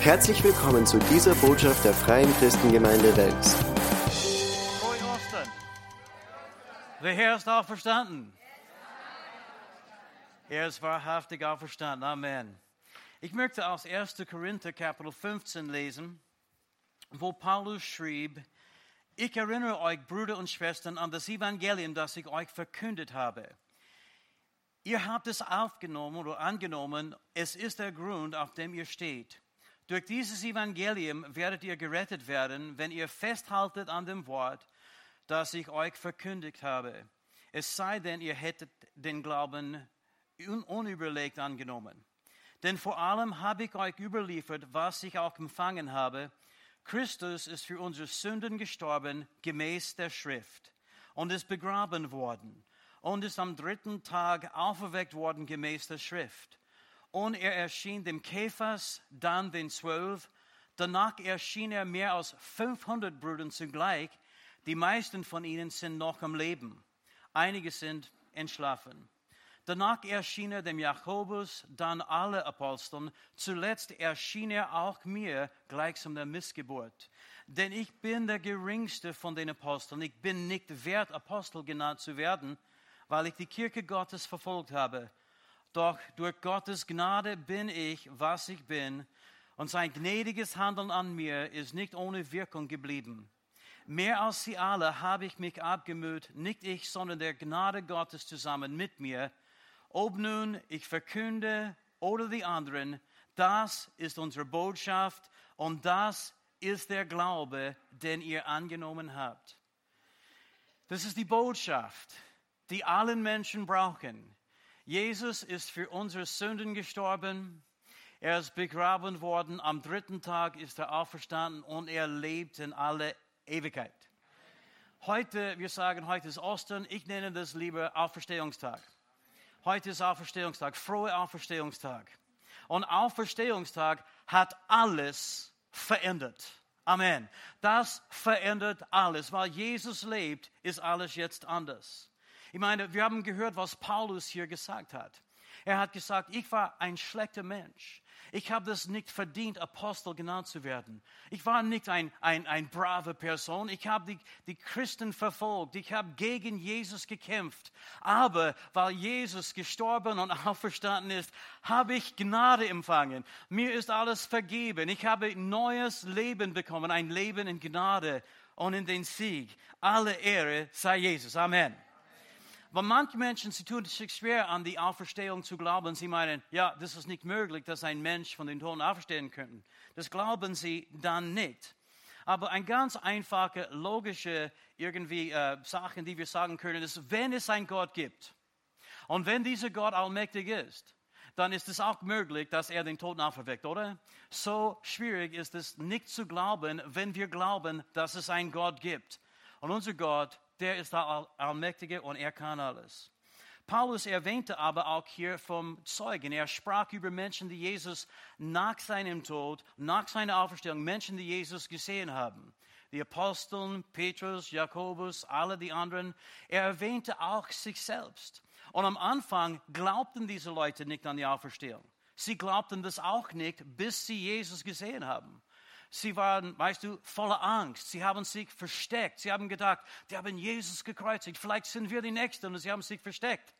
Herzlich willkommen zu dieser Botschaft der Freien Christengemeinde Wels. Frohe Ostern. Der Herr ist auferstanden. Er ist wahrhaftig auferstanden. Amen. Ich möchte aus 1. Korinther Kapitel 15 lesen, wo Paulus schrieb, ich erinnere euch, Brüder und Schwestern, an das Evangelium, das ich euch verkündet habe. Ihr habt es aufgenommen oder angenommen, es ist der Grund, auf dem ihr steht. Durch dieses Evangelium werdet ihr gerettet werden, wenn ihr festhaltet an dem Wort, das ich euch verkündigt habe. Es sei denn, ihr hättet den Glauben un unüberlegt angenommen. Denn vor allem habe ich euch überliefert, was ich auch empfangen habe. Christus ist für unsere Sünden gestorben, gemäß der Schrift, und ist begraben worden, und ist am dritten Tag auferweckt worden, gemäß der Schrift. Und er erschien dem Käfers, dann den Zwölf. Danach erschien er mehr als 500 Brüdern zugleich. Die meisten von ihnen sind noch am Leben. Einige sind entschlafen. Danach erschien er dem Jakobus, dann alle Aposteln. Zuletzt erschien er auch mir, gleichsam der Missgeburt. Denn ich bin der geringste von den Aposteln. Ich bin nicht wert, Apostel genannt zu werden, weil ich die Kirche Gottes verfolgt habe. Doch durch Gottes Gnade bin ich, was ich bin. Und sein gnädiges Handeln an mir ist nicht ohne Wirkung geblieben. Mehr als sie alle habe ich mich abgemüht, nicht ich, sondern der Gnade Gottes zusammen mit mir ob nun ich verkünde oder die anderen, das ist unsere Botschaft und das ist der Glaube, den ihr angenommen habt. Das ist die Botschaft, die allen Menschen brauchen. Jesus ist für unsere Sünden gestorben. Er ist begraben worden. Am dritten Tag ist er auferstanden und er lebt in alle Ewigkeit. Heute, wir sagen, heute ist Ostern. Ich nenne das lieber Auferstehungstag. Heute ist Auferstehungstag, frohe Auferstehungstag. Und Auferstehungstag hat alles verändert. Amen. Das verändert alles. Weil Jesus lebt, ist alles jetzt anders. Ich meine, wir haben gehört, was Paulus hier gesagt hat. Er hat gesagt, ich war ein schlechter Mensch. Ich habe das nicht verdient, Apostel genannt zu werden. Ich war nicht ein, ein, ein brave Person. Ich habe die, die Christen verfolgt. Ich habe gegen Jesus gekämpft. Aber weil Jesus gestorben und auferstanden ist, habe ich Gnade empfangen. Mir ist alles vergeben. Ich habe neues Leben bekommen. Ein Leben in Gnade und in den Sieg. Alle Ehre sei Jesus. Amen. Weil manche Menschen, sie tun sich schwer, an die Auferstehung zu glauben. Sie meinen, ja, das ist nicht möglich, dass ein Mensch von den Toten auferstehen könnte. Das glauben sie dann nicht. Aber ein ganz einfache, logische irgendwie äh, Sachen, die wir sagen können, ist, wenn es einen Gott gibt und wenn dieser Gott allmächtig ist, dann ist es auch möglich, dass er den Toten auferweckt, oder? So schwierig ist es nicht zu glauben, wenn wir glauben, dass es einen Gott gibt. Und unser Gott der ist der Allmächtige und er kann alles. Paulus erwähnte aber auch hier vom Zeugen. Er sprach über Menschen, die Jesus nach seinem Tod, nach seiner Auferstehung, Menschen, die Jesus gesehen haben. Die Aposteln, Petrus, Jakobus, alle die anderen. Er erwähnte auch sich selbst. Und am Anfang glaubten diese Leute nicht an die Auferstehung. Sie glaubten das auch nicht, bis sie Jesus gesehen haben. Sie waren, weißt du, voller Angst. Sie haben sich versteckt. Sie haben gedacht, die haben Jesus gekreuzigt. Vielleicht sind wir die Nächsten und sie haben sich versteckt.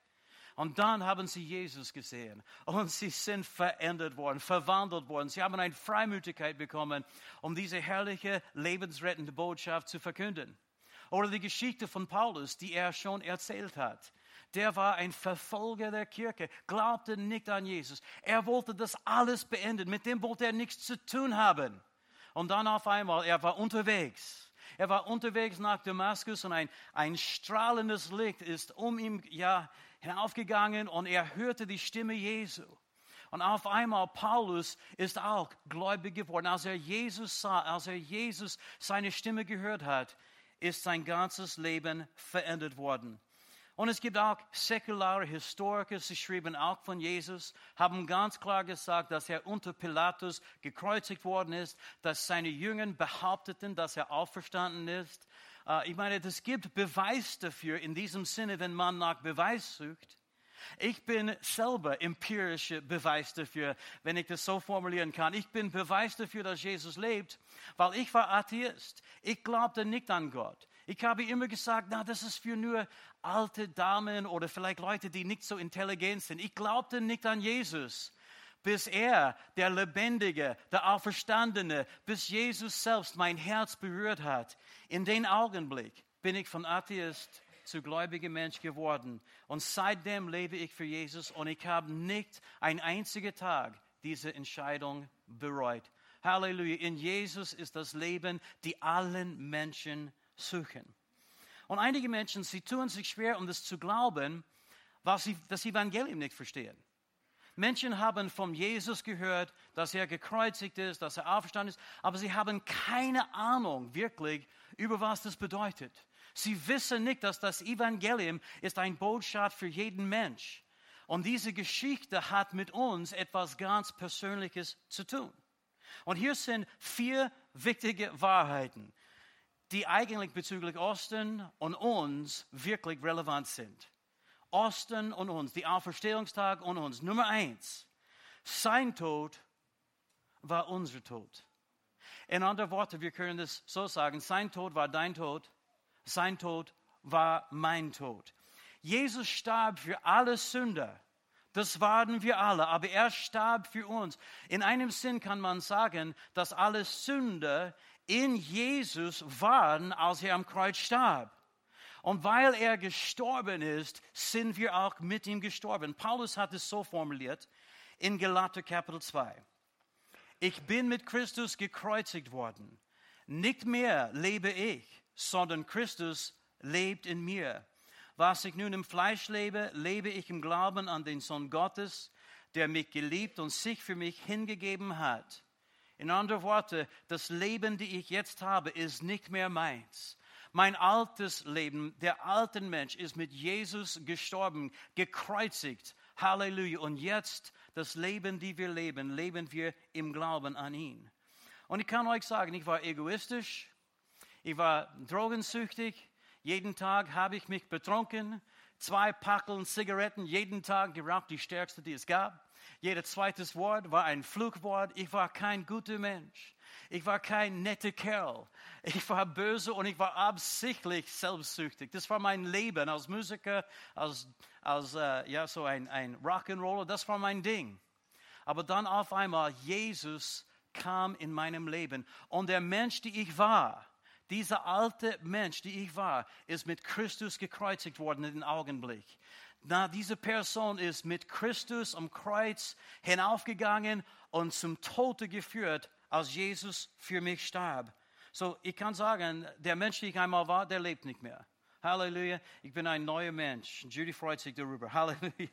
Und dann haben sie Jesus gesehen und sie sind verändert worden, verwandelt worden. Sie haben eine Freimütigkeit bekommen, um diese herrliche, lebensrettende Botschaft zu verkünden. Oder die Geschichte von Paulus, die er schon erzählt hat. Der war ein Verfolger der Kirche, glaubte nicht an Jesus. Er wollte das alles beenden. Mit dem wollte er nichts zu tun haben. Und dann auf einmal, er war unterwegs. Er war unterwegs nach Damaskus und ein, ein strahlendes Licht ist um ihn ja, hinaufgegangen und er hörte die Stimme Jesu. Und auf einmal Paulus ist auch gläubig geworden. Als er Jesus sah, als er Jesus seine Stimme gehört hat, ist sein ganzes Leben verändert worden. Und es gibt auch säkulare Historiker, sie schrieben auch von Jesus, haben ganz klar gesagt, dass er unter Pilatus gekreuzigt worden ist, dass seine Jünger behaupteten, dass er auferstanden ist. Äh, ich meine, es gibt Beweis dafür in diesem Sinne, wenn man nach Beweis sucht. Ich bin selber empirischer Beweis dafür, wenn ich das so formulieren kann. Ich bin Beweis dafür, dass Jesus lebt, weil ich war Atheist. Ich glaubte nicht an Gott. Ich habe immer gesagt, na, das ist für nur alte Damen oder vielleicht Leute, die nicht so intelligent sind. Ich glaubte nicht an Jesus, bis er, der Lebendige, der Auferstandene, bis Jesus selbst mein Herz berührt hat. In den Augenblick bin ich von Atheist zu gläubiger Mensch geworden. Und seitdem lebe ich für Jesus und ich habe nicht einen einzigen Tag diese Entscheidung bereut. Halleluja. In Jesus ist das Leben, die allen Menschen suchen. Und einige Menschen, sie tun sich schwer, um das zu glauben, weil sie das Evangelium nicht verstehen. Menschen haben von Jesus gehört, dass er gekreuzigt ist, dass er auferstanden ist, aber sie haben keine Ahnung wirklich, über was das bedeutet. Sie wissen nicht, dass das Evangelium ist ein Botschaft für jeden Mensch. Und diese Geschichte hat mit uns etwas ganz Persönliches zu tun. Und hier sind vier wichtige Wahrheiten, die eigentlich bezüglich Osten und uns wirklich relevant sind. Osten und uns, die Auferstehungstag und uns. Nummer eins, sein Tod war unser Tod. In anderen Worten, wir können das so sagen, sein Tod war dein Tod, sein Tod war mein Tod. Jesus starb für alle Sünder. Das waren wir alle, aber er starb für uns. In einem Sinn kann man sagen, dass alle Sünder in Jesus waren, als er am Kreuz starb. Und weil er gestorben ist, sind wir auch mit ihm gestorben. Paulus hat es so formuliert in Galater Kapitel 2. Ich bin mit Christus gekreuzigt worden. Nicht mehr lebe ich, sondern Christus lebt in mir. Was ich nun im Fleisch lebe, lebe ich im Glauben an den Sohn Gottes, der mich geliebt und sich für mich hingegeben hat. In anderen Worten, das Leben, das ich jetzt habe, ist nicht mehr meins. Mein altes Leben, der alte Mensch, ist mit Jesus gestorben, gekreuzigt. Halleluja. Und jetzt das Leben, das wir leben, leben wir im Glauben an ihn. Und ich kann euch sagen, ich war egoistisch, ich war drogensüchtig, jeden Tag habe ich mich betrunken, zwei Packeln Zigaretten jeden Tag geraucht, die stärkste, die es gab. Jedes zweites Wort war ein Flugwort. Ich war kein guter Mensch. Ich war kein netter Kerl. Ich war böse und ich war absichtlich selbstsüchtig. Das war mein Leben als Musiker, als, als äh, ja, so ein, ein Rock'n'Roller. Das war mein Ding. Aber dann auf einmal, Jesus kam in meinem Leben. Und der Mensch, die ich war, dieser alte Mensch, die ich war, ist mit Christus gekreuzigt worden in den Augenblick. Na, diese Person ist mit Christus am Kreuz hinaufgegangen und zum Tode geführt, als Jesus für mich starb. So, ich kann sagen, der Mensch, der ich einmal war, der lebt nicht mehr. Halleluja, ich bin ein neuer Mensch. Judy freut sich darüber. Halleluja.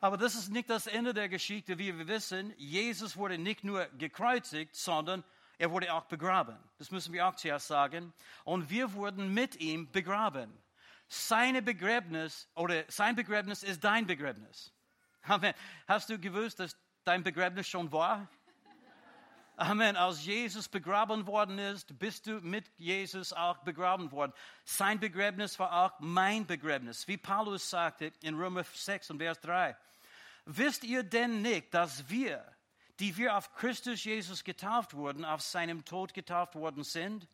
Aber das ist nicht das Ende der Geschichte, wie wir wissen. Jesus wurde nicht nur gekreuzigt, sondern er wurde auch begraben. Das müssen wir auch zuerst sagen. Und wir wurden mit ihm begraben. Seine Begräbnis oder sein Begräbnis ist dein Begräbnis. Amen. Hast du gewusst, dass dein Begräbnis schon war? Amen. Als Jesus begraben worden ist, bist du mit Jesus auch begraben worden. Sein Begräbnis war auch mein Begräbnis. Wie Paulus sagte in Römer 6 und Vers 3. Wisst ihr denn nicht, dass wir, die wir auf Christus Jesus getauft wurden, auf seinem Tod getauft worden sind.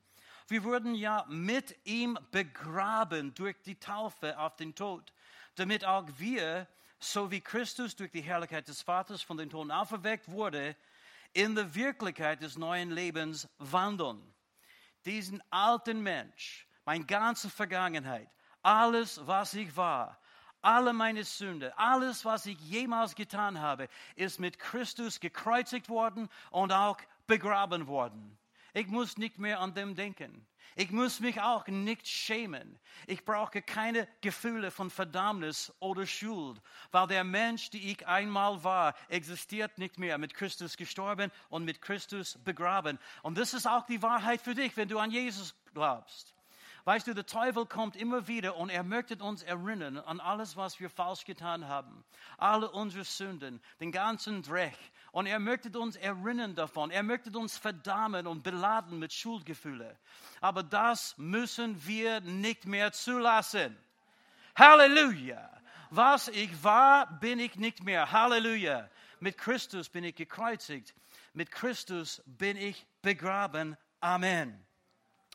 Wir wurden ja mit ihm begraben durch die Taufe auf den Tod, damit auch wir, so wie Christus durch die Herrlichkeit des Vaters von den Toten auferweckt wurde, in der Wirklichkeit des neuen Lebens wandeln. Diesen alten Mensch, meine ganze Vergangenheit, alles, was ich war, alle meine Sünde, alles, was ich jemals getan habe, ist mit Christus gekreuzigt worden und auch begraben worden. Ich muss nicht mehr an dem denken. Ich muss mich auch nicht schämen. Ich brauche keine Gefühle von Verdammnis oder Schuld, weil der Mensch, die ich einmal war, existiert nicht mehr, mit Christus gestorben und mit Christus begraben. Und das ist auch die Wahrheit für dich, wenn du an Jesus glaubst. Weißt du, der Teufel kommt immer wieder und er möchte uns erinnern an alles, was wir falsch getan haben. Alle unsere Sünden, den ganzen Dreck. Und er möchte uns erinnern davon. Er möchte uns verdammen und beladen mit Schuldgefühlen. Aber das müssen wir nicht mehr zulassen. Halleluja! Was ich war, bin ich nicht mehr. Halleluja. Mit Christus bin ich gekreuzigt. Mit Christus bin ich begraben. Amen.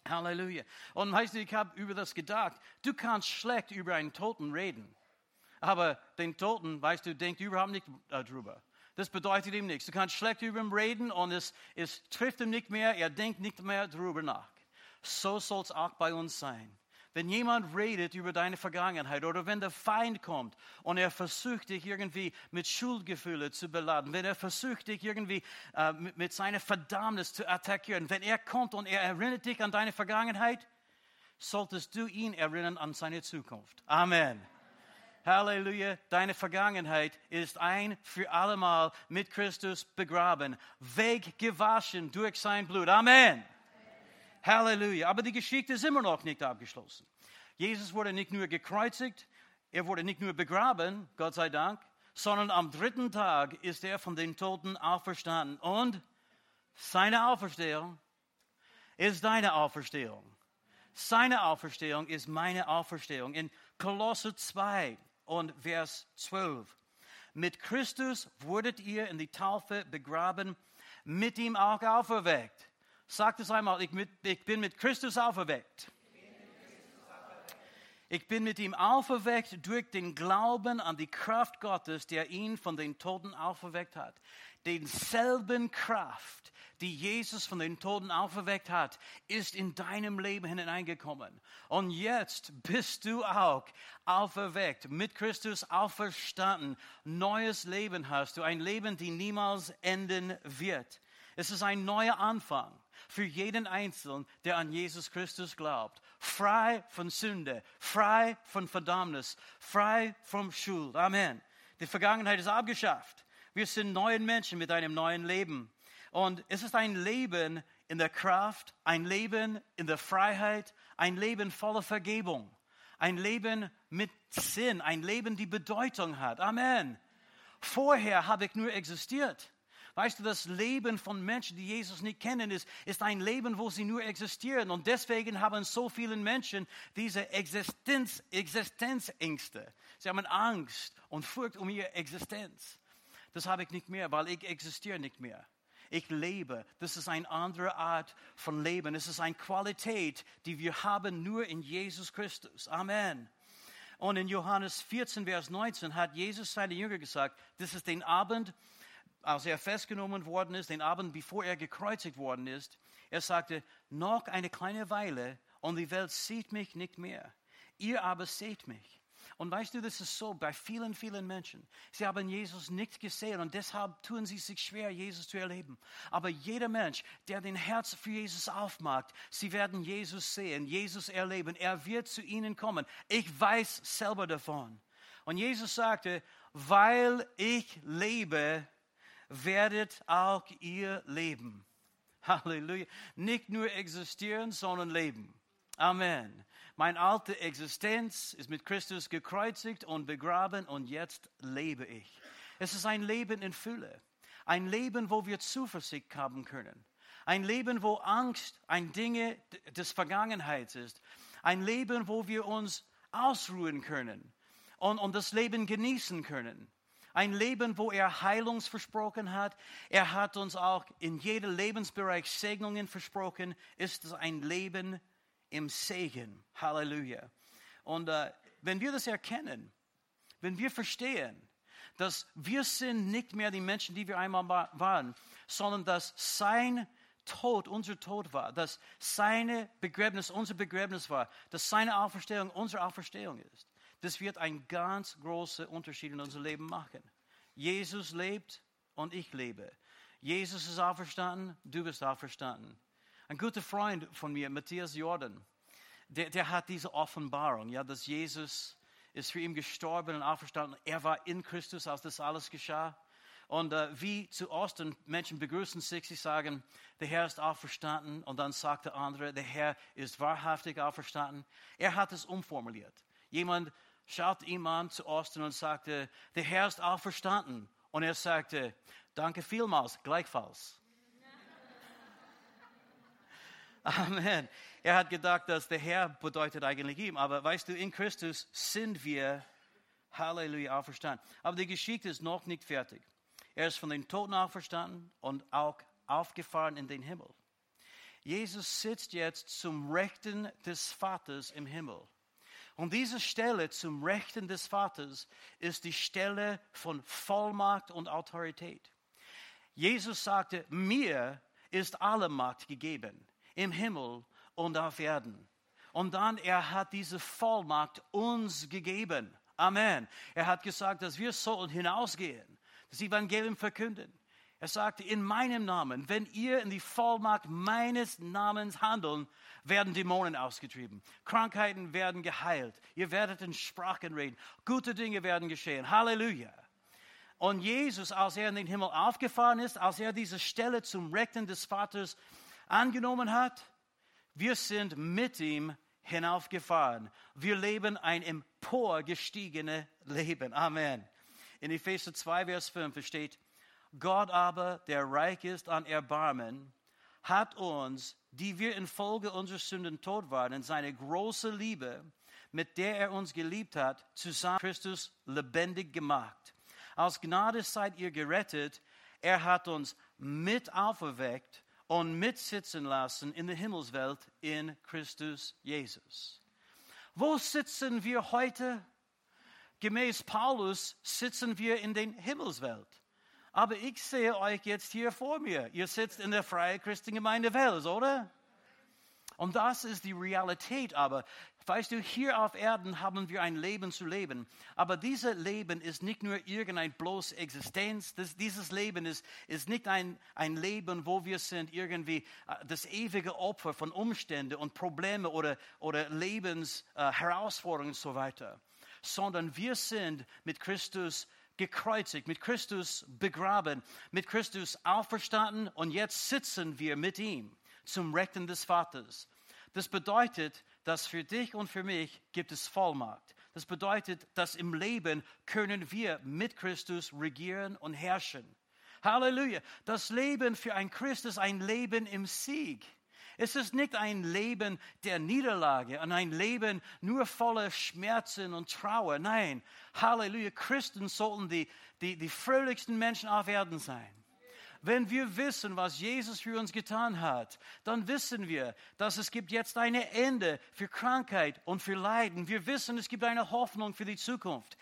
Halleluja. Und weißt du, ich habe über das gedacht. Du kannst schlecht über einen Toten reden. Aber den Toten, weißt du, denkt überhaupt nicht darüber. Das bedeutet ihm nichts. Du kannst schlecht über ihn reden und es, es trifft ihm nicht mehr. Er denkt nicht mehr darüber nach. So soll es auch bei uns sein. Wenn jemand redet über deine Vergangenheit oder wenn der Feind kommt und er versucht dich irgendwie mit Schuldgefühle zu beladen, wenn er versucht dich irgendwie äh, mit, mit seiner Verdammnis zu attackieren, wenn er kommt und er erinnert dich an deine Vergangenheit, solltest du ihn erinnern an seine Zukunft. Amen. Halleluja, deine Vergangenheit ist ein für allemal mit Christus begraben, weggewaschen durch sein Blut. Amen. Halleluja. Aber die Geschichte ist immer noch nicht abgeschlossen. Jesus wurde nicht nur gekreuzigt, er wurde nicht nur begraben, Gott sei Dank, sondern am dritten Tag ist er von den Toten auferstanden. Und seine Auferstehung ist deine Auferstehung. Seine Auferstehung ist meine Auferstehung. In Kolosse 2 und Vers 12. Mit Christus wurdet ihr in die Taufe begraben, mit ihm auch auferweckt Sagt es einmal, ich, mit, ich bin mit Christus auferweckt. Ich bin mit ihm auferweckt durch den Glauben an die Kraft Gottes, der ihn von den Toten auferweckt hat. Denselben Kraft, die Jesus von den Toten auferweckt hat, ist in deinem Leben hineingekommen. Und jetzt bist du auch auferweckt, mit Christus auferstanden. Neues Leben hast du, ein Leben, das niemals enden wird. Es ist ein neuer Anfang für jeden Einzelnen, der an Jesus Christus glaubt. Frei von Sünde, frei von Verdammnis, frei vom Schuld. Amen. Die Vergangenheit ist abgeschafft. Wir sind neue Menschen mit einem neuen Leben. Und es ist ein Leben in der Kraft, ein Leben in der Freiheit, ein Leben voller Vergebung, ein Leben mit Sinn, ein Leben, die Bedeutung hat. Amen. Vorher habe ich nur existiert. Weißt du, das Leben von Menschen, die Jesus nicht kennen, ist, ist ein Leben, wo sie nur existieren. Und deswegen haben so viele Menschen diese Existenz, Existenzängste. Sie haben Angst und Furcht um ihre Existenz. Das habe ich nicht mehr, weil ich existiere nicht mehr. Ich lebe. Das ist eine andere Art von Leben. Es ist eine Qualität, die wir haben nur in Jesus Christus. Amen. Und in Johannes 14, Vers 19 hat Jesus seine Jünger gesagt, das ist den Abend, als er festgenommen worden ist, den Abend bevor er gekreuzigt worden ist, er sagte, noch eine kleine Weile und die Welt sieht mich nicht mehr. Ihr aber seht mich. Und weißt du, das ist so bei vielen, vielen Menschen. Sie haben Jesus nicht gesehen und deshalb tun sie sich schwer, Jesus zu erleben. Aber jeder Mensch, der den Herz für Jesus aufmacht, sie werden Jesus sehen, Jesus erleben. Er wird zu ihnen kommen. Ich weiß selber davon. Und Jesus sagte, weil ich lebe, werdet auch ihr leben. Halleluja. Nicht nur existieren, sondern leben. Amen. Meine alte Existenz ist mit Christus gekreuzigt und begraben und jetzt lebe ich. Es ist ein Leben in Fülle. Ein Leben, wo wir Zuversicht haben können. Ein Leben, wo Angst ein Dinge des Vergangenheits ist. Ein Leben, wo wir uns ausruhen können und, und das Leben genießen können. Ein Leben, wo er Heilung versprochen hat. Er hat uns auch in jedem Lebensbereich Segnungen versprochen. Ist es ein Leben im Segen. Halleluja. Und äh, wenn wir das erkennen, wenn wir verstehen, dass wir sind nicht mehr die Menschen, die wir einmal waren, sondern dass sein Tod unser Tod war, dass seine Begräbnis unser Begräbnis war, dass seine Auferstehung unsere Auferstehung ist. Das wird einen ganz großen Unterschied in unser Leben machen. Jesus lebt und ich lebe. Jesus ist auferstanden, du bist auferstanden. Ein guter Freund von mir, Matthias Jordan, der, der hat diese Offenbarung, ja, dass Jesus ist für ihn gestorben und auferstanden. Er war in Christus, als das alles geschah. Und äh, wie zu Osten Menschen begrüßen sich, sie sagen, der Herr ist auferstanden. Und dann sagt der andere, der Herr ist wahrhaftig auferstanden. Er hat es umformuliert. Jemand schaut ihm an zu Osten und sagte, der Herr ist auferstanden. Und er sagte, danke vielmals, gleichfalls. Amen. Er hat gedacht, dass der Herr bedeutet eigentlich ihm. Aber weißt du, in Christus sind wir Halleluja, auferstanden. Aber die Geschichte ist noch nicht fertig. Er ist von den Toten auferstanden und auch aufgefahren in den Himmel. Jesus sitzt jetzt zum Rechten des Vaters im Himmel. Und diese Stelle zum Rechten des Vaters ist die Stelle von Vollmacht und Autorität. Jesus sagte, mir ist alle Macht gegeben, im Himmel und auf Erden. Und dann, er hat diese Vollmacht uns gegeben. Amen. Er hat gesagt, dass wir sollen hinausgehen, das Evangelium verkünden. Er sagte, in meinem Namen, wenn ihr in die Vollmacht meines Namens handeln, werden Dämonen ausgetrieben. Krankheiten werden geheilt. Ihr werdet in Sprachen reden. Gute Dinge werden geschehen. Halleluja. Und Jesus, als er in den Himmel aufgefahren ist, als er diese Stelle zum Rechten des Vaters angenommen hat, wir sind mit ihm hinaufgefahren. Wir leben ein emporgestiegenes Leben. Amen. In Epheser 2, Vers 5 steht, Gott aber, der reich ist an Erbarmen, hat uns, die wir infolge unserer Sünden tot waren, in seine große Liebe, mit der er uns geliebt hat, zusammen Christus lebendig gemacht. Aus Gnade seid ihr gerettet. Er hat uns mit auferweckt und mitsitzen lassen in der Himmelswelt in Christus Jesus. Wo sitzen wir heute? Gemäß Paulus sitzen wir in der Himmelswelt. Aber ich sehe euch jetzt hier vor mir. Ihr sitzt in der Freie Christengemeinde Wels, oder? Und das ist die Realität. Aber weißt du, hier auf Erden haben wir ein Leben zu leben. Aber dieses Leben ist nicht nur irgendein bloß Existenz. Das, dieses Leben ist, ist nicht ein, ein Leben, wo wir sind irgendwie äh, das ewige Opfer von Umständen und Problemen oder, oder Lebensherausforderungen äh, und so weiter. Sondern wir sind mit Christus gekreuzigt, mit Christus begraben, mit Christus auferstanden und jetzt sitzen wir mit ihm zum Rechten des Vaters. Das bedeutet, dass für dich und für mich gibt es Vollmacht. Das bedeutet, dass im Leben können wir mit Christus regieren und herrschen. Halleluja. Das Leben für ein Christ ist ein Leben im Sieg. Es ist nicht ein Leben der Niederlage und ein Leben nur voller Schmerzen und Trauer. Nein, Halleluja, Christen sollten die, die, die fröhlichsten Menschen auf Erden sein. Wenn wir wissen, was Jesus für uns getan hat, dann wissen wir, dass es gibt jetzt ein Ende für Krankheit und für Leiden. Wir wissen, es gibt eine Hoffnung für die Zukunft.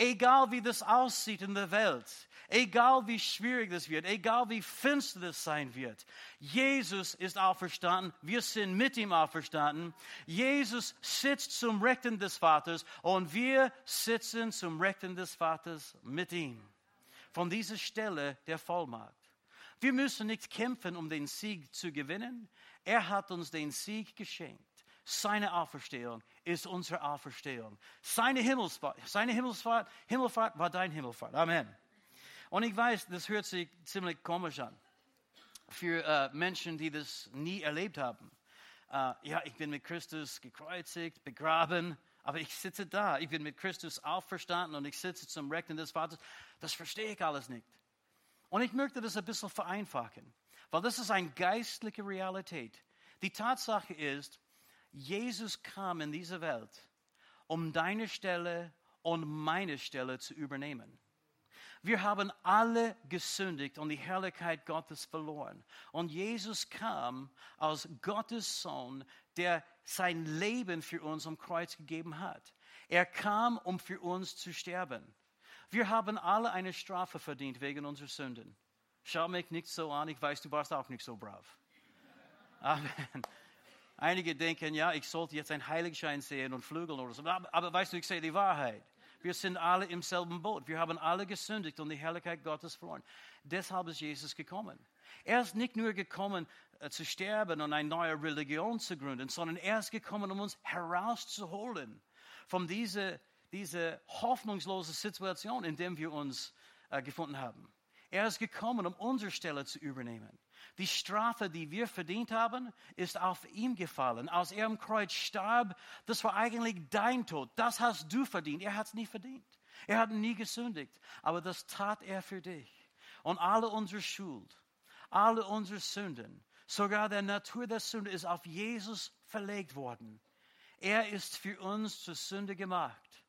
Egal wie das aussieht in der Welt, egal wie schwierig das wird, egal wie finster das sein wird, Jesus ist auferstanden, wir sind mit ihm auferstanden. Jesus sitzt zum Rechten des Vaters und wir sitzen zum Rechten des Vaters mit ihm. Von dieser Stelle der Vollmacht. Wir müssen nicht kämpfen, um den Sieg zu gewinnen. Er hat uns den Sieg geschenkt. Seine Auferstehung ist unsere Auferstehung. Seine Himmelsfahrt, seine Himmelsfahrt, Himmelfahrt war dein Himmelfahrt. Amen. Und ich weiß, das hört sich ziemlich komisch an für äh, Menschen, die das nie erlebt haben. Äh, ja, ich bin mit Christus gekreuzigt, begraben, aber ich sitze da. Ich bin mit Christus auferstanden und ich sitze zum Rechten des Vaters. Das verstehe ich alles nicht. Und ich möchte das ein bisschen vereinfachen, weil das ist eine geistliche Realität. Die Tatsache ist, Jesus kam in diese Welt, um deine Stelle und meine Stelle zu übernehmen. Wir haben alle gesündigt und die Herrlichkeit Gottes verloren. Und Jesus kam als Gottes Sohn, der sein Leben für uns am Kreuz gegeben hat. Er kam, um für uns zu sterben. Wir haben alle eine Strafe verdient wegen unserer Sünden. Schau mich nicht so an, ich weiß, du warst auch nicht so brav. Amen. Einige denken, ja, ich sollte jetzt einen Heiligenschein sehen und flügeln oder so. Aber, aber weißt du, ich sehe die Wahrheit. Wir sind alle im selben Boot. Wir haben alle gesündigt und die Herrlichkeit Gottes verloren. Deshalb ist Jesus gekommen. Er ist nicht nur gekommen, äh, zu sterben und eine neue Religion zu gründen, sondern er ist gekommen, um uns herauszuholen von dieser, dieser hoffnungslosen Situation, in der wir uns äh, gefunden haben. Er ist gekommen, um unsere Stelle zu übernehmen. Die Strafe, die wir verdient haben, ist auf ihm gefallen. Als er am Kreuz starb, das war eigentlich dein Tod. Das hast du verdient. Er hat es nie verdient. Er hat nie gesündigt. Aber das tat er für dich. Und alle unsere Schuld, alle unsere Sünden, sogar der Natur der Sünde ist auf Jesus verlegt worden. Er ist für uns zur Sünde gemacht.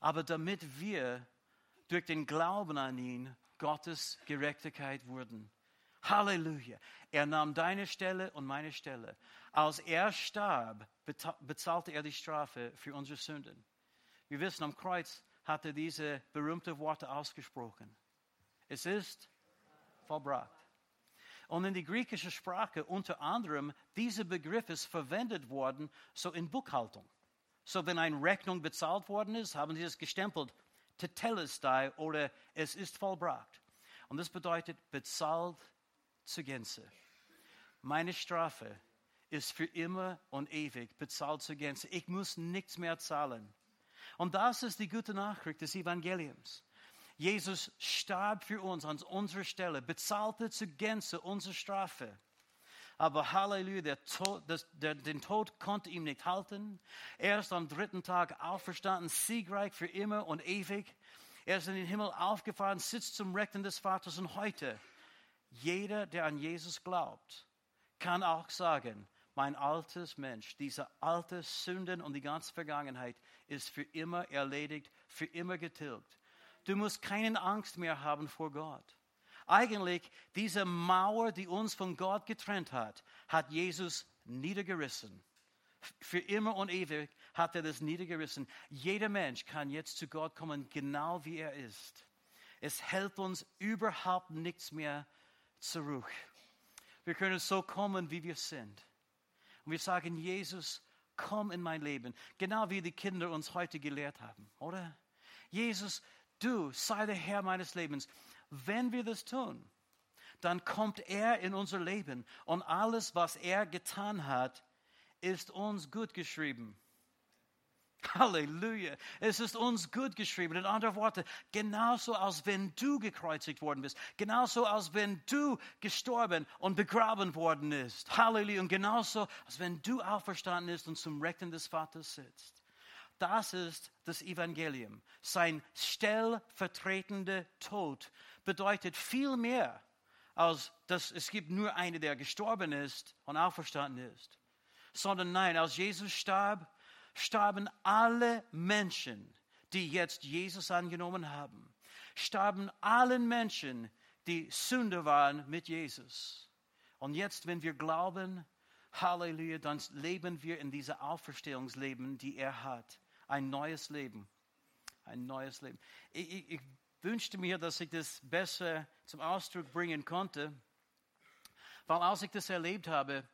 aber damit wir durch den Glauben an ihn Gottes Gerechtigkeit wurden. Halleluja. Er nahm deine Stelle und meine Stelle. Als er starb, bezahlte er die Strafe für unsere Sünden. Wir wissen, am Kreuz hat er diese berühmten Worte ausgesprochen. Es ist vollbracht. Und in die griechische Sprache unter anderem dieser Begriff ist verwendet worden, so in Buchhaltung. So wenn eine Rechnung bezahlt worden ist, haben sie es gestempelt, tetelestai oder es ist vollbracht. Und das bedeutet bezahlt zur Gänze. Meine Strafe ist für immer und ewig bezahlt zur Gänze. Ich muss nichts mehr zahlen. Und das ist die gute Nachricht des Evangeliums. Jesus starb für uns an unserer Stelle, bezahlte zur Gänze unsere Strafe. Aber Halleluja, der Tod, das, der, den Tod konnte ihm nicht halten. Er ist am dritten Tag auferstanden, siegreich für immer und ewig. Er ist in den Himmel aufgefahren, sitzt zum Rechten des Vaters und heute, jeder, der an Jesus glaubt, kann auch sagen, mein altes Mensch, diese alte Sünden und die ganze Vergangenheit ist für immer erledigt, für immer getilgt. Du musst keine Angst mehr haben vor Gott. Eigentlich, diese Mauer, die uns von Gott getrennt hat, hat Jesus niedergerissen. Für immer und ewig hat er das niedergerissen. Jeder Mensch kann jetzt zu Gott kommen, genau wie er ist. Es hält uns überhaupt nichts mehr zurück. Wir können so kommen, wie wir sind. Und wir sagen, Jesus, komm in mein Leben. Genau wie die Kinder uns heute gelehrt haben, oder? Jesus, du sei der Herr meines Lebens. Wenn wir das tun, dann kommt er in unser Leben und alles, was er getan hat, ist uns gut geschrieben. Halleluja. Es ist uns gut geschrieben. In anderen Worten, genauso als wenn du gekreuzigt worden bist. Genauso als wenn du gestorben und begraben worden bist. Halleluja. Und genauso als wenn du auferstanden bist und zum Rechten des Vaters sitzt. Das ist das Evangelium. Sein stellvertretender Tod bedeutet viel mehr, als dass es gibt nur einen, der gestorben ist und auferstanden ist. Sondern nein, als Jesus starb, starben alle Menschen, die jetzt Jesus angenommen haben. Starben allen Menschen, die Sünder waren mit Jesus. Und jetzt, wenn wir glauben, Halleluja, dann leben wir in dieser Auferstehungsleben, die er hat ein neues Leben. Ein neues Leben. Ich, ich, ich wünschte mir, dass ich das besser zum Ausdruck bringen konnte, weil als ich das erlebt habe,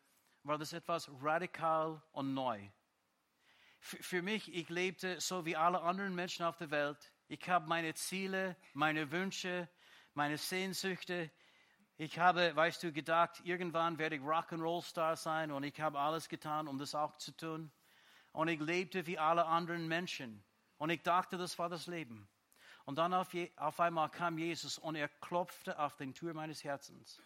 war das etwas radikal und neu. Für, mich, ich lebte so wie alle anderen Menschen auf der Welt. Ich habe meine Ziele, meine Wünsche, meine Sehnsüchte. Ich habe, weißt du, gedacht, irgendwann werde ich Rock'n'Roll-Star sein und ich habe alles getan, um das auch zu tun und ich lebte wie alle anderen Menschen. Und ich dachte, das war das Leben. Und dann auf, je, auf einmal kam Jesus und er klopfte auf den Tür meines Herzens.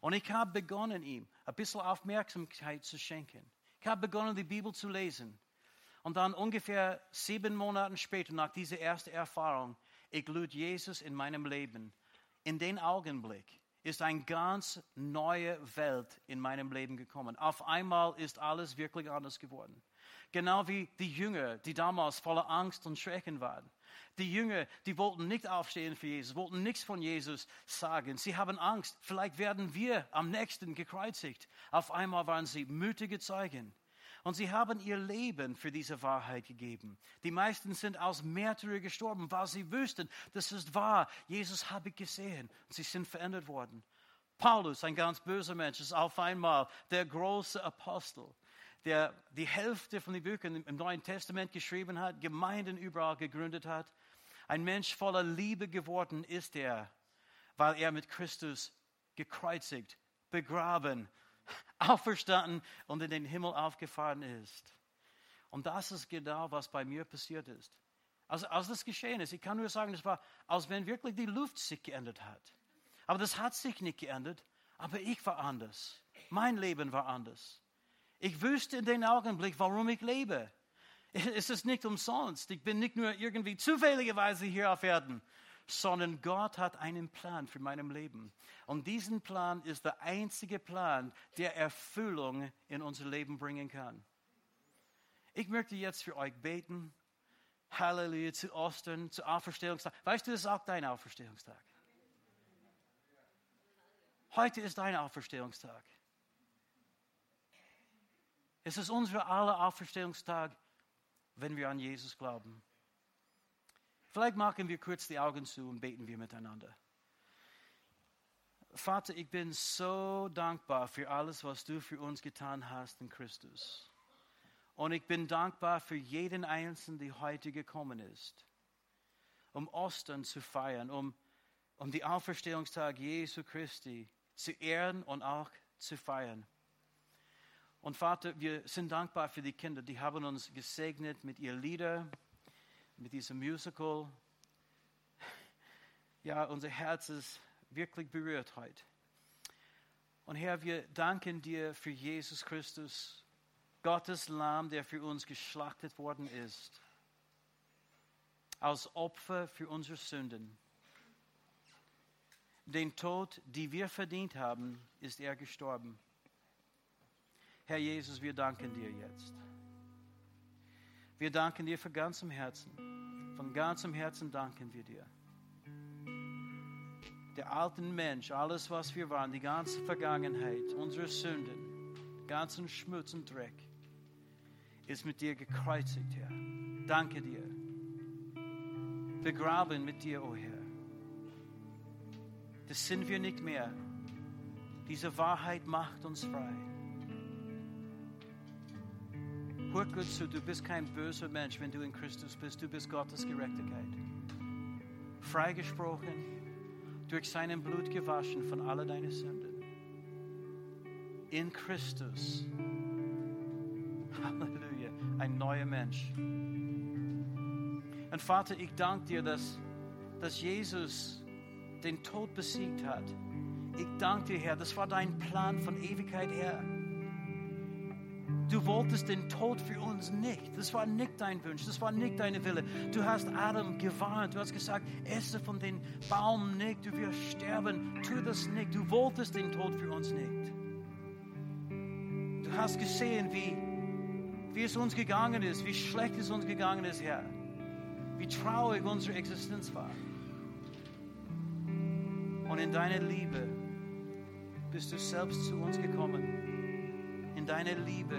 Und ich habe begonnen, ihm ein bisschen Aufmerksamkeit zu schenken. Ich habe begonnen, die Bibel zu lesen. Und dann ungefähr sieben Monate später, nach dieser ersten Erfahrung, ich lud Jesus in meinem Leben. In den Augenblick ist eine ganz neue Welt in meinem Leben gekommen. Auf einmal ist alles wirklich anders geworden. Genau wie die Jünger, die damals voller Angst und Schrecken waren. Die Jünger, die wollten nicht aufstehen für Jesus, wollten nichts von Jesus sagen. Sie haben Angst, vielleicht werden wir am nächsten gekreuzigt. Auf einmal waren sie mutige Zeugen. Und sie haben ihr Leben für diese Wahrheit gegeben. Die meisten sind als Märtyrer gestorben, weil sie wüssten, das ist wahr. Jesus habe ich gesehen. Und sie sind verändert worden. Paulus, ein ganz böser Mensch, ist auf einmal der große Apostel der die Hälfte von den Büchern im Neuen Testament geschrieben hat, Gemeinden überall gegründet hat. Ein Mensch voller Liebe geworden ist er, weil er mit Christus gekreuzigt, begraben, auferstanden und in den Himmel aufgefahren ist. Und das ist genau, was bei mir passiert ist. Also, als das geschehen ist, ich kann nur sagen, es war, als wenn wirklich die Luft sich geändert hat. Aber das hat sich nicht geändert, aber ich war anders. Mein Leben war anders. Ich wüsste in dem Augenblick, warum ich lebe. Es ist nicht umsonst. Ich bin nicht nur irgendwie zufälligerweise hier auf Erden, sondern Gott hat einen Plan für mein Leben. Und diesen Plan ist der einzige Plan, der Erfüllung in unser Leben bringen kann. Ich möchte jetzt für euch beten. Halleluja, zu Ostern, zu Auferstehungstag. Weißt du, es ist auch dein Auferstehungstag. Heute ist dein Auferstehungstag. Es ist unser aller Auferstehungstag, wenn wir an Jesus glauben. Vielleicht machen wir kurz die Augen zu und beten wir miteinander. Vater, ich bin so dankbar für alles, was du für uns getan hast in Christus. Und ich bin dankbar für jeden Einzelnen, der heute gekommen ist, um Ostern zu feiern, um, um die Auferstehungstag Jesu Christi zu ehren und auch zu feiern. Und Vater, wir sind dankbar für die Kinder, die haben uns gesegnet mit ihren Liedern, mit diesem Musical. Ja, unser Herz ist wirklich berührt heute. Und Herr, wir danken dir für Jesus Christus, Gottes Lamm, der für uns geschlachtet worden ist, als Opfer für unsere Sünden. Den Tod, den wir verdient haben, ist er gestorben. Herr Jesus, wir danken dir jetzt. Wir danken dir von ganzem Herzen. Von ganzem Herzen danken wir dir. Der alten Mensch, alles, was wir waren, die ganze Vergangenheit, unsere Sünden, ganzen Schmutz und Dreck, ist mit dir gekreuzigt, Herr. Danke dir. Begraben mit dir, o oh Herr. Das sind wir nicht mehr. Diese Wahrheit macht uns frei. Hör gut zu, du bist kein böser Mensch, wenn du in Christus bist. Du bist Gottes Gerechtigkeit. Freigesprochen, durch seinen Blut gewaschen von all deinen Sünden. In Christus. Halleluja. Ein neuer Mensch. Und Vater, ich danke dir, dass, dass Jesus den Tod besiegt hat. Ich danke dir, Herr, das war dein Plan von Ewigkeit her. Du wolltest den Tod für uns nicht. Das war nicht dein Wunsch, das war nicht deine Wille. Du hast Adam gewarnt, du hast gesagt, esse von dem Baum nicht, du wirst sterben. Tu das nicht. Du wolltest den Tod für uns nicht. Du hast gesehen, wie, wie es uns gegangen ist, wie schlecht es uns gegangen ist, Herr. Wie traurig unsere Existenz war. Und in deiner Liebe bist du selbst zu uns gekommen. In deiner Liebe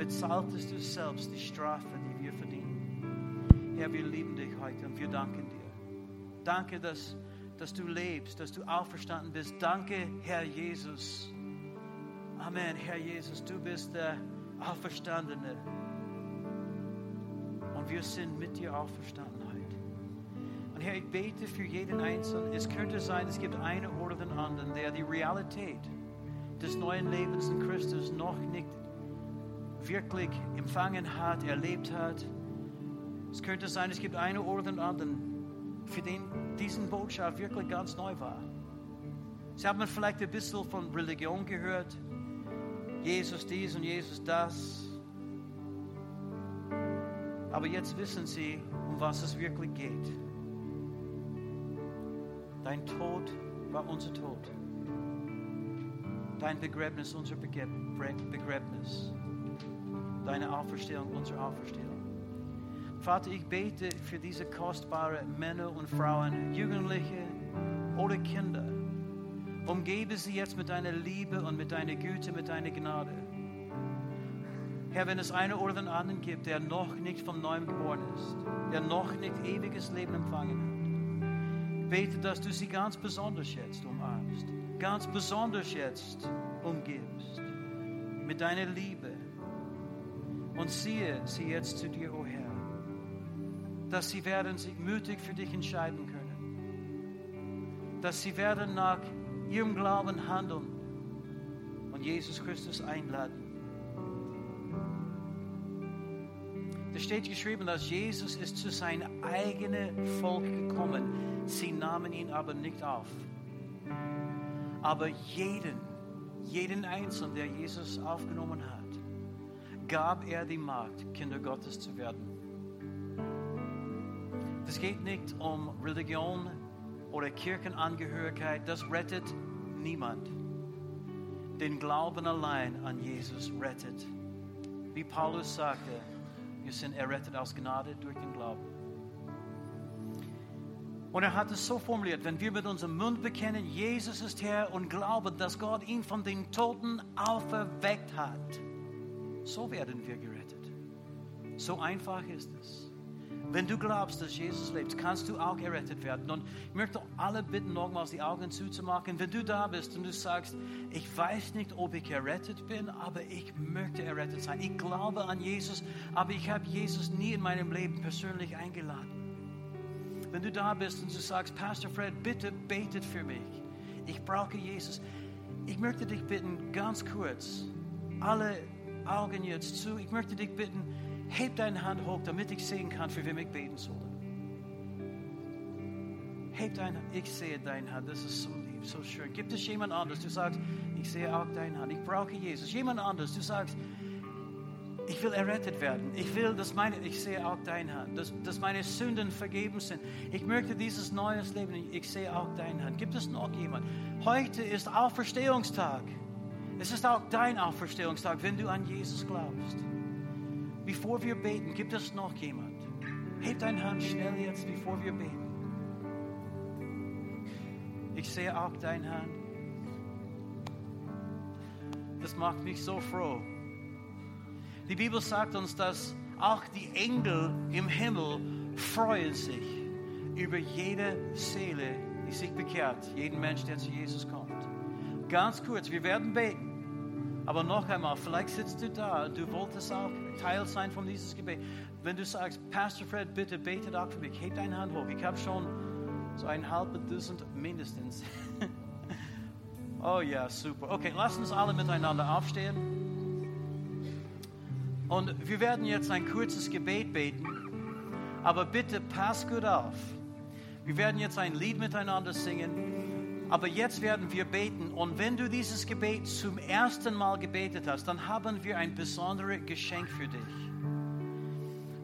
bezahltest du selbst die Strafe, die wir verdienen. Herr, wir lieben dich heute und wir danken dir. Danke, dass, dass du lebst, dass du auferstanden bist. Danke, Herr Jesus. Amen, Herr Jesus, du bist der Auferstandene. Und wir sind mit dir auferstanden heute. Und Herr, ich bete für jeden Einzelnen. Es könnte sein, es gibt einen oder den anderen, der die Realität des neuen Lebens in Christus noch nicht wirklich empfangen hat, erlebt hat. Es könnte sein, es gibt einen oder den anderen, für den diesen Botschaft wirklich ganz neu war. Sie haben vielleicht ein bisschen von Religion gehört. Jesus dies und Jesus das. Aber jetzt wissen sie, um was es wirklich geht. Dein Tod war unser Tod. Dein Begräbnis unser Begräbnis deine Auferstehung, unsere Auferstehung. Vater, ich bete für diese kostbaren Männer und Frauen, Jugendliche oder Kinder. Umgebe sie jetzt mit deiner Liebe und mit deiner Güte, mit deiner Gnade. Herr, wenn es einen oder den anderen gibt, der noch nicht vom Neuem geboren ist, der noch nicht ewiges Leben empfangen hat, bete, dass du sie ganz besonders jetzt umarmst, ganz besonders jetzt umgibst mit deiner Liebe, und siehe sie jetzt zu dir, o oh Herr, dass sie werden sich mutig für dich entscheiden können, dass sie werden nach ihrem Glauben handeln und Jesus Christus einladen. Da steht geschrieben, dass Jesus ist zu seinem eigenen Volk gekommen. Sie nahmen ihn aber nicht auf. Aber jeden, jeden Einzelnen, der Jesus aufgenommen hat, gab er die Macht, Kinder Gottes zu werden. Es geht nicht um Religion oder Kirchenangehörigkeit, das rettet niemand. Den Glauben allein an Jesus rettet. Wie Paulus sagte, Wir sind errettet aus Gnade durch den Glauben. Und er hat es so formuliert, wenn wir mit unserem Mund bekennen, Jesus ist Herr und glauben, dass Gott ihn von den Toten auferweckt hat, so werden wir gerettet. So einfach ist es. Wenn du glaubst, dass Jesus lebt, kannst du auch errettet werden. Und ich möchte alle bitten, nochmals die Augen zuzumachen. Wenn du da bist und du sagst, ich weiß nicht, ob ich errettet bin, aber ich möchte errettet sein. Ich glaube an Jesus, aber ich habe Jesus nie in meinem Leben persönlich eingeladen. Wenn du da bist und du sagst, Pastor Fred, bitte betet für mich. Ich brauche Jesus. Ich möchte dich bitten, ganz kurz, alle Augen jetzt zu. Ich möchte dich bitten, heb deine Hand hoch, damit ich sehen kann, für wen ich beten soll. Heb deine Hand. Ich sehe deine Hand. Das ist so lieb, so schön. Gibt es jemand anderes? Du sagst, ich sehe auch deine Hand. Ich brauche Jesus. Jemand anderes? Du sagst, ich will errettet werden. Ich will, dass meine, ich sehe auch deine Hand, dass, dass meine Sünden vergeben sind. Ich möchte dieses neues Leben. Ich sehe auch deine Hand. Gibt es noch jemand? Heute ist Auferstehungstag. Es ist auch dein Auferstehungstag, wenn du an Jesus glaubst. Bevor wir beten, gibt es noch jemand? Heb deine Hand schnell jetzt, bevor wir beten. Ich sehe auch deine Hand. Das macht mich so froh. Die Bibel sagt uns, dass auch die Engel im Himmel freuen sich über jede Seele, die sich bekehrt, jeden Mensch, der zu Jesus kommt. Ganz kurz, wir werden beten. Aber noch einmal, vielleicht sitzt du da du wolltest auch Teil sein von dieses Gebet. Wenn du sagst, Pastor Fred, bitte betet auch für mich, heb deine Hand hoch. Ich habe schon so ein halbes Dutzend mindestens. oh ja, super. Okay, lass uns alle miteinander aufstehen. Und wir werden jetzt ein kurzes Gebet beten, aber bitte pass gut auf. Wir werden jetzt ein Lied miteinander singen, aber jetzt werden wir beten. Und wenn du dieses Gebet zum ersten Mal gebetet hast, dann haben wir ein besonderes Geschenk für dich.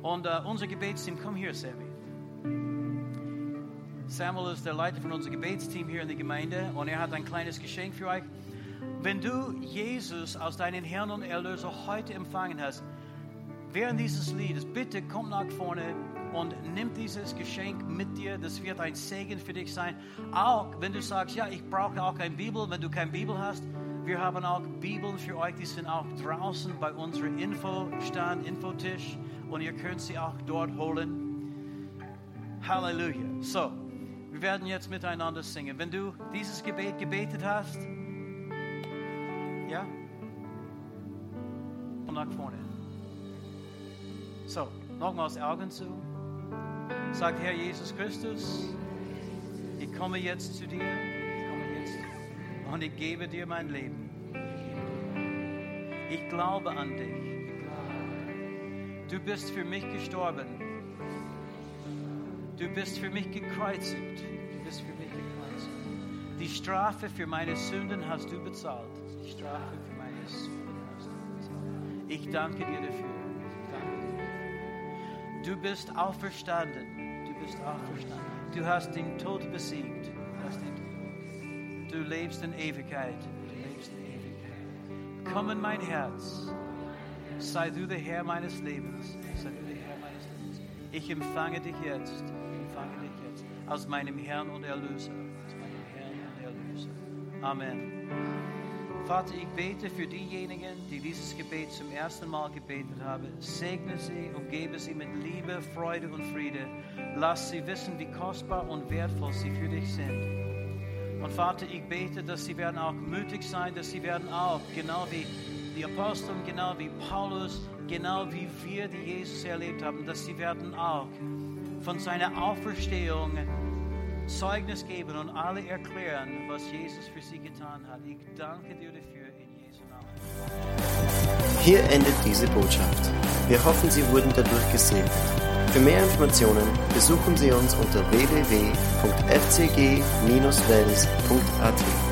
Und uh, unser Gebetsteam, komm hier, Sammy. Samuel ist der Leiter von unserem Gebetsteam hier in der Gemeinde und er hat ein kleines Geschenk für euch. Wenn du Jesus als deinen Herrn und Erlöser heute empfangen hast, während dieses Liedes, bitte komm nach vorne und nimm dieses Geschenk mit dir. Das wird ein Segen für dich sein. Auch wenn du sagst, ja, ich brauche auch keine Bibel, wenn du keine Bibel hast, wir haben auch Bibeln für euch, die sind auch draußen bei unserem Infostand, Infotisch und ihr könnt sie auch dort holen. Halleluja. So, wir werden jetzt miteinander singen. Wenn du dieses Gebet gebetet hast, ja, komm nach vorne. So, nochmals Augen zu. Sagt Herr Jesus Christus, ich komme jetzt zu dir. Und ich gebe dir mein Leben. Ich glaube an dich. Du bist für mich gestorben. Du bist für mich gekreuzigt. Du bist für mich gekreuzigt. Die Strafe für meine Sünden hast du bezahlt. Die Strafe für meine Sünden hast du bezahlt. Ich danke dir dafür. Du bist auferstanden. Bist auferstanden. Du hast den Tod besiegt. Du, lebst in Ewigkeit. Komm in mein Herz. Sei du der Herr meines Lebens. Ich empfange dich jetzt. Empfange dich jetzt als meinem Herrn und Erlöser. Als meinem Herrn und Erlöser. Amen. Vater, ich bete für diejenigen, die dieses Gebet zum ersten Mal gebetet haben. Segne sie, umgebe sie mit Liebe, Freude und Friede. Lass sie wissen, wie kostbar und wertvoll sie für dich sind. Und Vater, ich bete, dass sie werden auch mutig sein, dass sie werden auch, genau wie die Aposteln, genau wie Paulus, genau wie wir, die Jesus erlebt haben, dass sie werden auch von seiner Auferstehung Zeugnis geben und alle erklären, was Jesus für sie getan hat. Ich danke dir dafür in Jesu Namen. Hier endet diese Botschaft. Wir hoffen, Sie wurden dadurch gesegnet. Für mehr Informationen besuchen Sie uns unter www.fcg-wells.at.